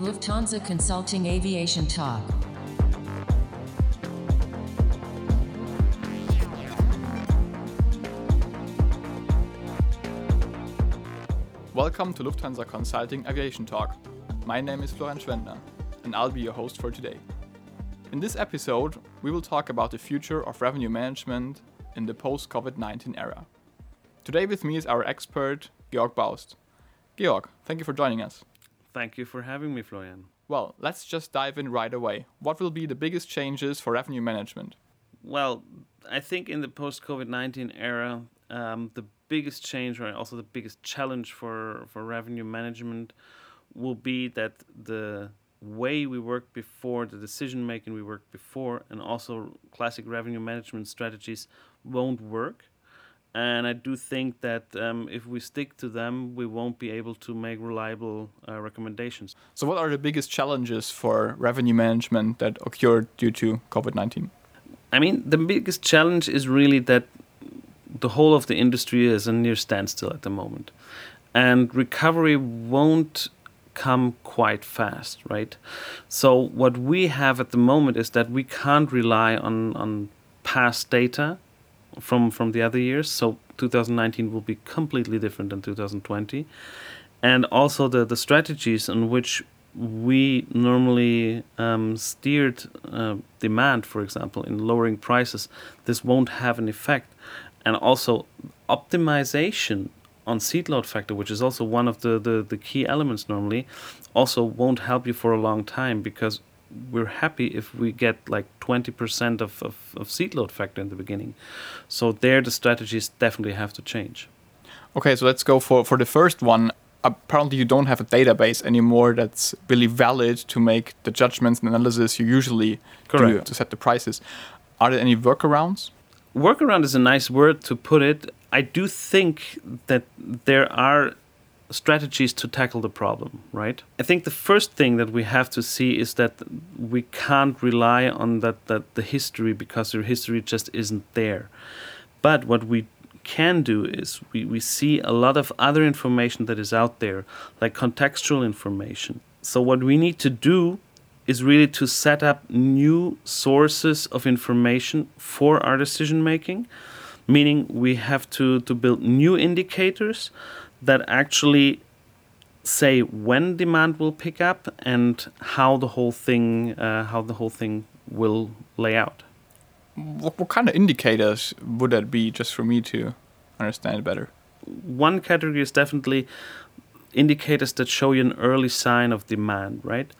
Lufthansa Consulting Aviation Talk. Welcome to Lufthansa Consulting Aviation Talk. My name is Florian Schwendner, and I'll be your host for today. In this episode, we will talk about the future of revenue management in the post COVID 19 era. Today, with me is our expert, Georg Baust. Georg, thank you for joining us. Thank you for having me, Florian. Well, let's just dive in right away. What will be the biggest changes for revenue management? Well, I think in the post COVID 19 era, um, the biggest change, or also the biggest challenge for, for revenue management, will be that the way we worked before, the decision making we worked before, and also classic revenue management strategies won't work. And I do think that um, if we stick to them, we won't be able to make reliable uh, recommendations. So, what are the biggest challenges for revenue management that occurred due to COVID 19? I mean, the biggest challenge is really that the whole of the industry is a near standstill at the moment. And recovery won't come quite fast, right? So what we have at the moment is that we can't rely on on past data from from the other years. So 2019 will be completely different than 2020, and also the the strategies on which we normally um, steered uh, demand, for example, in lowering prices, this won't have an effect, and also optimization on seat load factor, which is also one of the, the, the key elements normally, also won't help you for a long time because we're happy if we get like 20% of, of, of seat load factor in the beginning. So there the strategies definitely have to change. Okay, so let's go for, for the first one. Apparently you don't have a database anymore that's really valid to make the judgments and analysis you usually Correct. do to set the prices. Are there any workarounds? Workaround is a nice word to put it. I do think that there are strategies to tackle the problem, right? I think the first thing that we have to see is that we can't rely on that, that the history because the history just isn't there. But what we can do is we, we see a lot of other information that is out there, like contextual information. So what we need to do is really to set up new sources of information for our decision making meaning we have to, to build new indicators that actually say when demand will pick up and how the whole thing uh, how the whole thing will lay out. What, what kind of indicators would that be, just for me to understand better? One category is definitely indicators that show you an early sign of demand, right?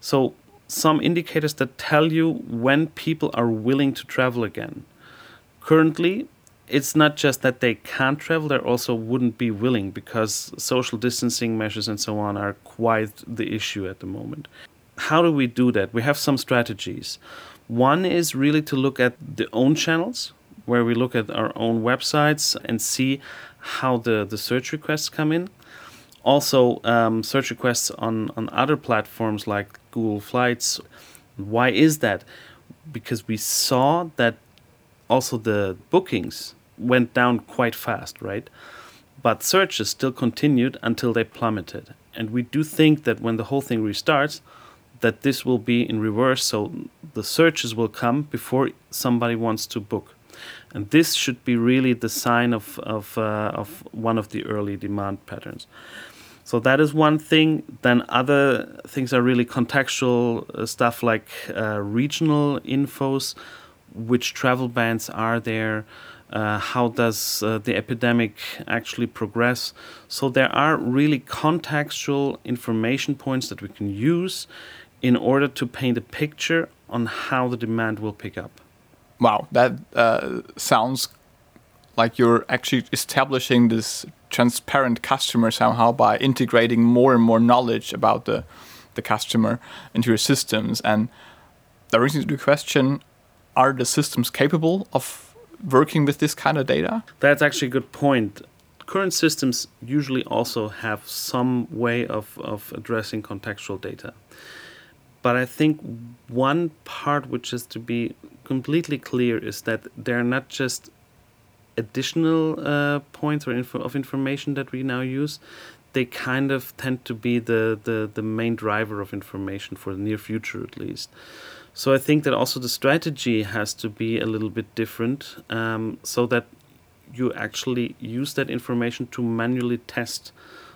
So some indicators that tell you when people are willing to travel again. Currently, it's not just that they can't travel, they also wouldn't be willing because social distancing measures and so on are quite the issue at the moment. How do we do that? We have some strategies. One is really to look at the own channels, where we look at our own websites and see how the, the search requests come in. Also, um, search requests on, on other platforms like Google Flights. Why is that? Because we saw that also the bookings went down quite fast, right? But searches still continued until they plummeted. And we do think that when the whole thing restarts, that this will be in reverse. So the searches will come before somebody wants to book. And this should be really the sign of, of, uh, of one of the early demand patterns. So that is one thing. Then other things are really contextual uh, stuff like uh, regional infos, which travel bans are there, uh, how does uh, the epidemic actually progress. So there are really contextual information points that we can use in order to paint a picture on how the demand will pick up. Wow, that uh, sounds like you're actually establishing this transparent customer somehow by integrating more and more knowledge about the the customer into your systems. And brings me to the question: Are the systems capable of working with this kind of data? That's actually a good point. Current systems usually also have some way of, of addressing contextual data. But I think one part which is to be completely clear is that they're not just additional uh, points or info of information that we now use. they kind of tend to be the, the, the main driver of information for the near future, at least. So I think that also the strategy has to be a little bit different, um, so that you actually use that information to manually test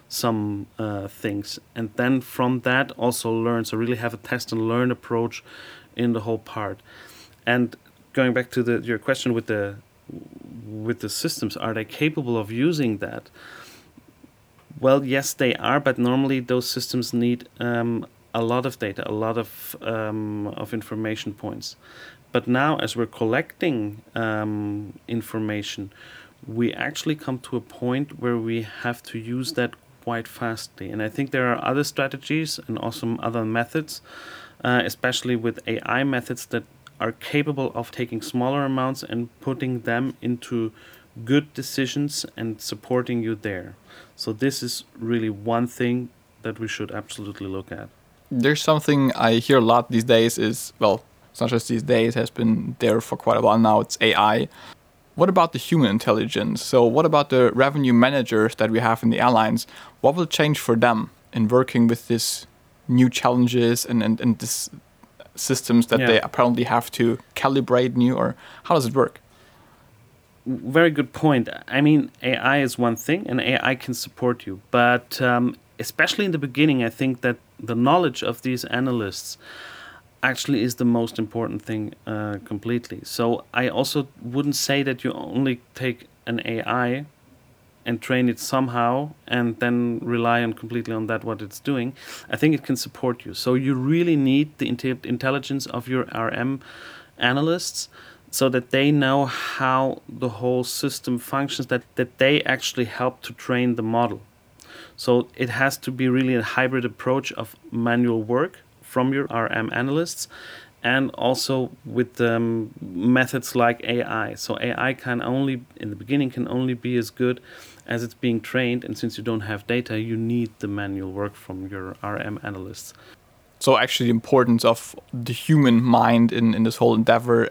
some uh, things, and then from that also learn. So really have a test and learn approach in the whole part. And going back to the your question with the with the systems, are they capable of using that? Well, yes, they are, but normally those systems need um, a lot of data, a lot of um, of information points. But now, as we're collecting um, information, we actually come to a point where we have to use that quite fastly. And I think there are other strategies and also other methods, uh, especially with AI methods that are capable of taking smaller amounts and putting them into good decisions and supporting you there. So this is really one thing that we should absolutely look at there's something I hear a lot these days is well, it's not just these days, has been there for quite a while now. It's AI. What about the human intelligence? So, what about the revenue managers that we have in the airlines? What will change for them in working with these new challenges and, and, and this systems that yeah. they apparently have to calibrate new, or how does it work? Very good point. I mean, AI is one thing, and AI can support you, but um, especially in the beginning, I think that the knowledge of these analysts actually is the most important thing uh, completely. So I also wouldn't say that you only take an AI and train it somehow and then rely on completely on that what it's doing. I think it can support you. So you really need the intelligence of your RM analysts so that they know how the whole system functions that, that they actually help to train the model so it has to be really a hybrid approach of manual work from your RM analysts and also with um, methods like AI. So AI can only, in the beginning, can only be as good as it's being trained. And since you don't have data, you need the manual work from your RM analysts. So actually, the importance of the human mind in, in this whole endeavor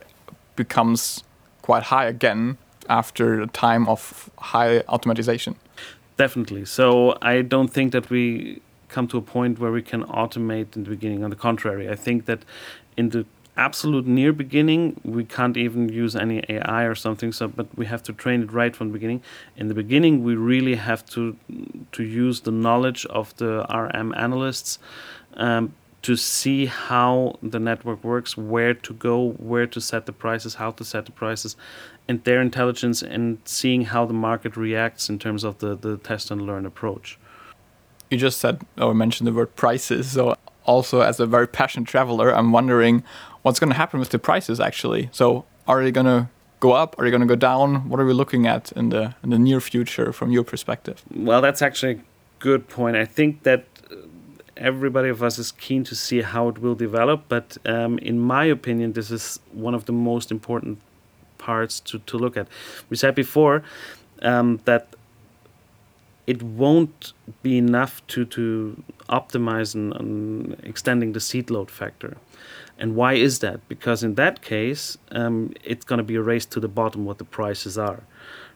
becomes quite high again after a time of high automatization definitely. So I don't think that we come to a point where we can automate in the beginning. On the contrary, I think that in the absolute near beginning we can't even use any AI or something. So, but we have to train it right from the beginning. In the beginning, we really have to to use the knowledge of the RM analysts. Um, to see how the network works, where to go, where to set the prices, how to set the prices, and their intelligence and seeing how the market reacts in terms of the, the test and learn approach. You just said or mentioned the word prices. So, also as a very passionate traveler, I'm wondering what's going to happen with the prices actually. So, are they going to go up? Are they going to go down? What are we looking at in the in the near future from your perspective? Well, that's actually a good point. I think that everybody of us is keen to see how it will develop. But um, in my opinion, this is one of the most important parts to, to look at. We said before um, that it won't be enough to, to optimize and, extending the seat load factor. And why is that? Because in that case, um, it's going to be a race to the bottom what the prices are,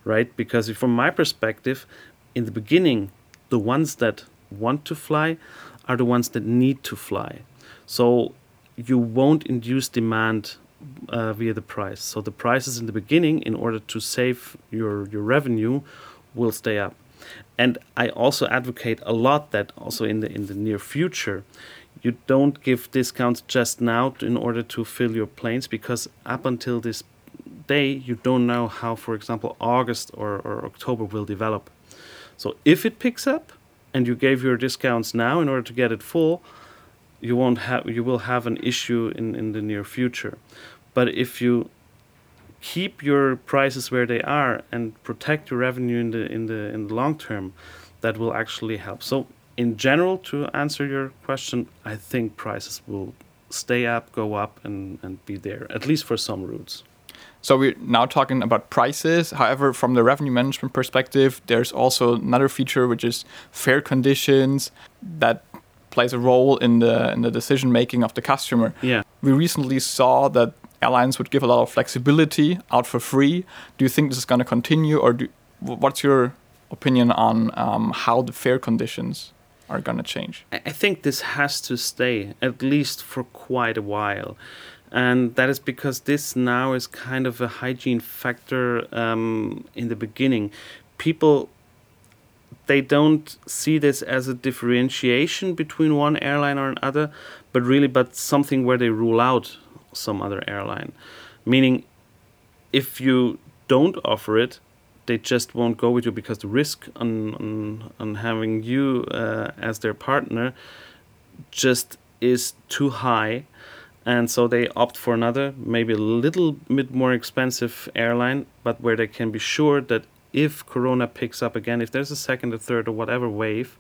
right? Because from my perspective, in the beginning, the ones that want to fly are the ones that need to fly. So you won't induce demand uh, via the price. So the prices in the beginning, in order to save your, your revenue, will stay up. And I also advocate a lot that also in the in the near future, you don't give discounts just now in order to fill your planes because up until this day you don't know how, for example, August or, or October will develop. So if it picks up, and you gave your discounts now in order to get it full, you won't have you will have an issue in, in the near future. But if you keep your prices where they are and protect your revenue in the in the in the long term, that will actually help. So in general, to answer your question, I think prices will stay up, go up, and, and be there, at least for some routes. So we're now talking about prices. However, from the revenue management perspective, there's also another feature which is fare conditions that plays a role in the in the decision making of the customer. Yeah. We recently saw that airlines would give a lot of flexibility out for free. Do you think this is going to continue, or do, what's your opinion on um, how the fare conditions are going to change? I I think this has to stay at least for quite a while. And that is because this now is kind of a hygiene factor um, in the beginning. People, they don't see this as a differentiation between one airline or another, but really, but something where they rule out some other airline. Meaning, if you don't offer it, they just won't go with you because the risk on on, on having you uh, as their partner just is too high and so they opt for another maybe a little bit more expensive airline but where they can be sure that if corona picks up again if there's a second or third or whatever wave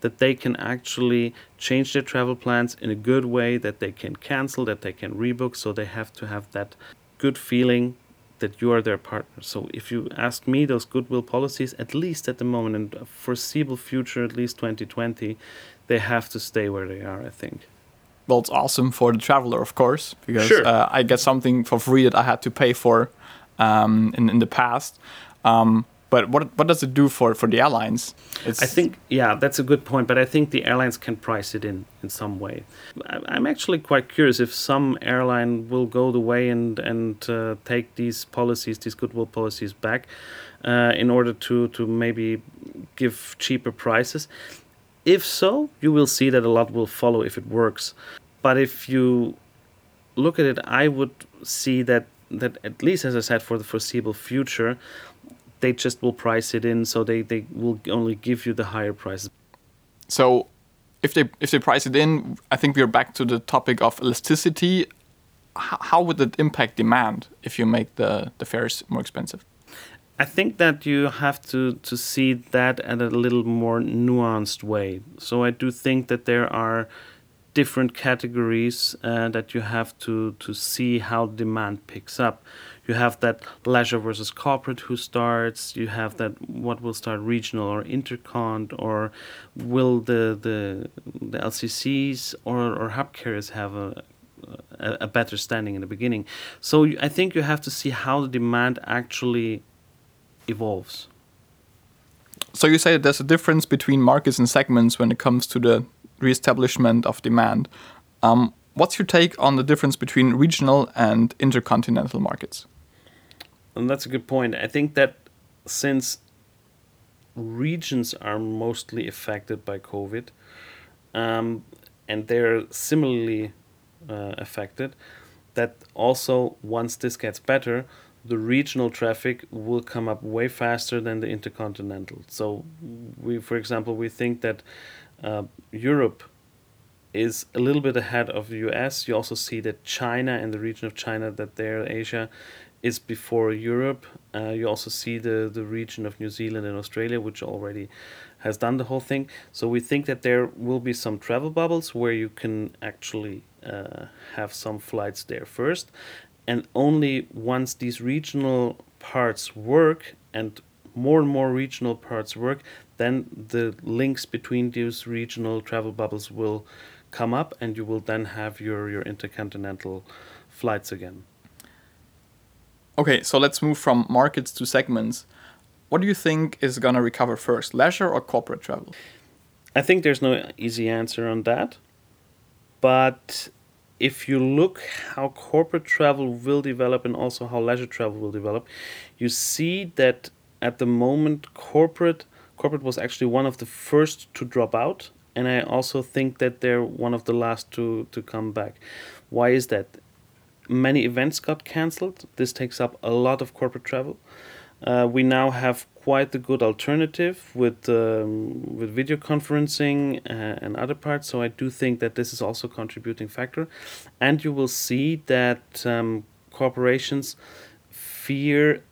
that they can actually change their travel plans in a good way that they can cancel that they can rebook so they have to have that good feeling that you are their partner. So if you ask me, those goodwill policies, at least at the moment and foreseeable future, at least 2020, they have to stay where they are. I think. Well, it's awesome for the traveler, of course, because Sure. uh, I get something for free that I had to pay for um, in in the past. Um, but what what does it do for for the airlines? It's, I think, yeah, that's a good point. But I think the airlines can price it in in some way. I'm actually quite curious if some airline will go the way and and uh, take these policies, these goodwill policies back, uh, in order to to maybe give cheaper prices. If so, you will see that a lot will follow if it works. But if you look at it, I would see that that at least, as I said, for the foreseeable future, they just will price it in, so they, they will only give you the higher prices. so if they if they price it in, I think we're back to the topic of elasticity. How would it impact demand if you make the the fares more expensive? I think that you have to, to see that at a little more nuanced way. So I do think that there are different categories uh, that you have to, to see how demand picks up. You have that leisure versus corporate who starts. You have that what will start regional or intercont, or will the the, the LCCs or, or hub carriers have a, a, a better standing in the beginning? So I think you have to see how the demand actually evolves. So you say that there's a difference between markets and segments when it comes to the reestablishment of demand. Um, what's your take on the difference between regional and intercontinental markets? And that's a good point. I think that since regions are mostly affected by COVID, um, and they're similarly uh, affected, that also once this gets better, the regional traffic will come up way faster than the intercontinental. So, we, for example, we think that uh, Europe is a little bit ahead of the US. You also see that China and the region of China, that there, Asia, is before Europe. Uh, you also see the, the region of New Zealand and Australia, which already has done the whole thing. So we think that there will be some travel bubbles where you can actually uh, have some flights there first. And only once these regional parts work and more and more regional parts work, then the links between these regional travel bubbles will come up and you will then have your, your intercontinental flights again. Okay, so let's move from markets to segments. What do you think is going to recover first, leisure or corporate travel? I think there's no easy answer on that. But if you look how corporate travel will develop and also how leisure travel will develop, you see that at the moment corporate corporate was actually one of the first to drop out and I also think that they're one of the last to to come back. Why is that? Many events got cancelled. This takes up a lot of corporate travel. Uh, we now have quite a good alternative with um, with video conferencing uh, and other parts. So I do think that this is also a contributing factor, and you will see that um, corporations fear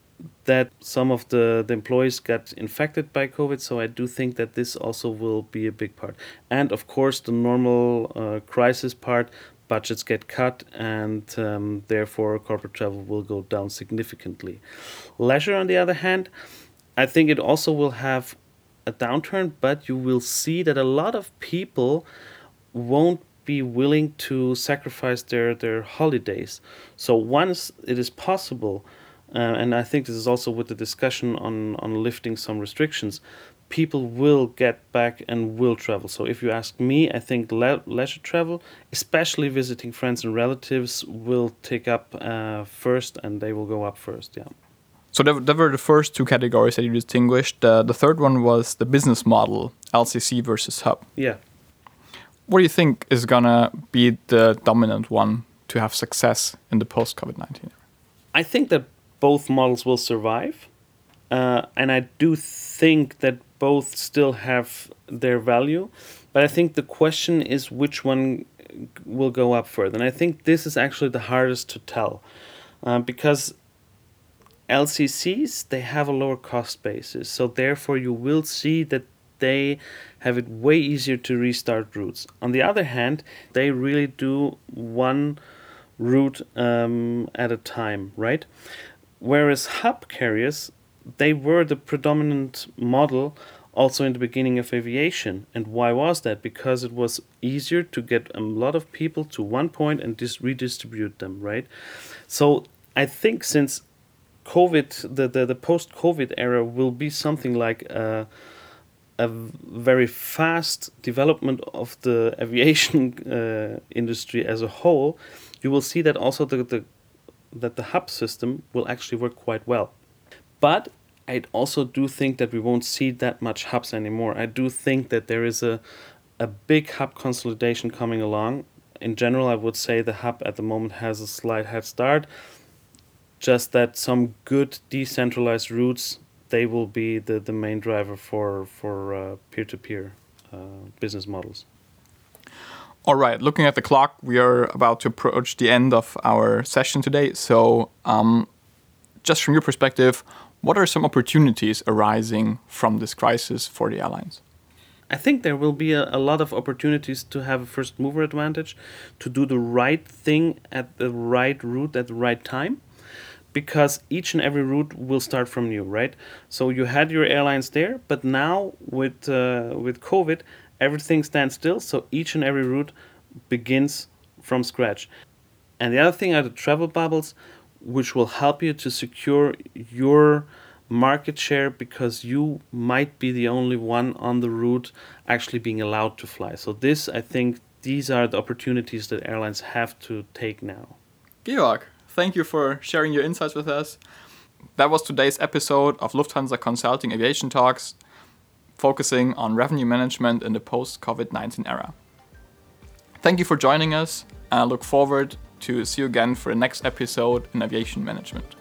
that some of the, the employees got infected by COVID. So I do think that this also will be a big part, and of course the normal uh, crisis part. Budgets get cut, and um, therefore corporate travel will go down significantly. Leisure, on the other hand, I think it also will have a downturn, but you will see that a lot of people won't be willing to sacrifice their, their holidays. So once it is possible, uh, and I think this is also with the discussion on on lifting some restrictions. People will get back and will travel. So if you ask me, I think le- leisure travel, especially visiting friends and relatives, will take up uh, first, and they will go up first. Yeah. So there were the first two categories that you distinguished. Uh, the third one was the business model, LCC versus hub. Yeah. What do you think is gonna be the dominant one to have success in the post-COVID nineteen? I think that both models will survive, uh, and I do think that both still have their value. But I think the question is which one will go up further, and I think this is actually the hardest to tell, uh, because LCCs they have a lower cost basis, so therefore you will see that they have it way easier to restart routes. On the other hand, they really do one route um, at a time, right? Whereas hub carriers, they were the predominant model also in the beginning of aviation. And why was that? Because it was easier to get a lot of people to one point and just redistribute them, right? So I think since COVID, the, the, the post COVID era will be something like a, a very fast development of the aviation uh, industry as a whole, you will see that also the, the that the hub system will actually work quite well. But I also do think that we won't see that much hubs anymore. I do think that there is a a big hub consolidation coming along. In general, I would say the hub at the moment has a slight head start. Just that some good decentralized routes they will be the, the main driver for for uh, peer-to-peer uh, business models. All right, looking at the clock, we are about to approach the end of our session today. So, um, just from your perspective, what are some opportunities arising from this crisis for the airlines? I think there will be a, a, lot of opportunities to have a first mover advantage, to do the right thing at the right route at the right time, because each and every route will start from new, right? So you had your airlines there, but now with uh, with COVID, everything stands still. So each and every route begins from scratch. And the other thing are the travel bubbles, which will help you to secure your market share because you might be the only one on the route actually being allowed to fly. So this, I think, these are the opportunities that airlines have to take now. Georg, thank you for sharing your insights with us. That was today's episode of Lufthansa Consulting Aviation Talks, focusing on revenue management in the post COVID 19 era. Thank you for joining us, and I look forward to see you again for the next episode in aviation management.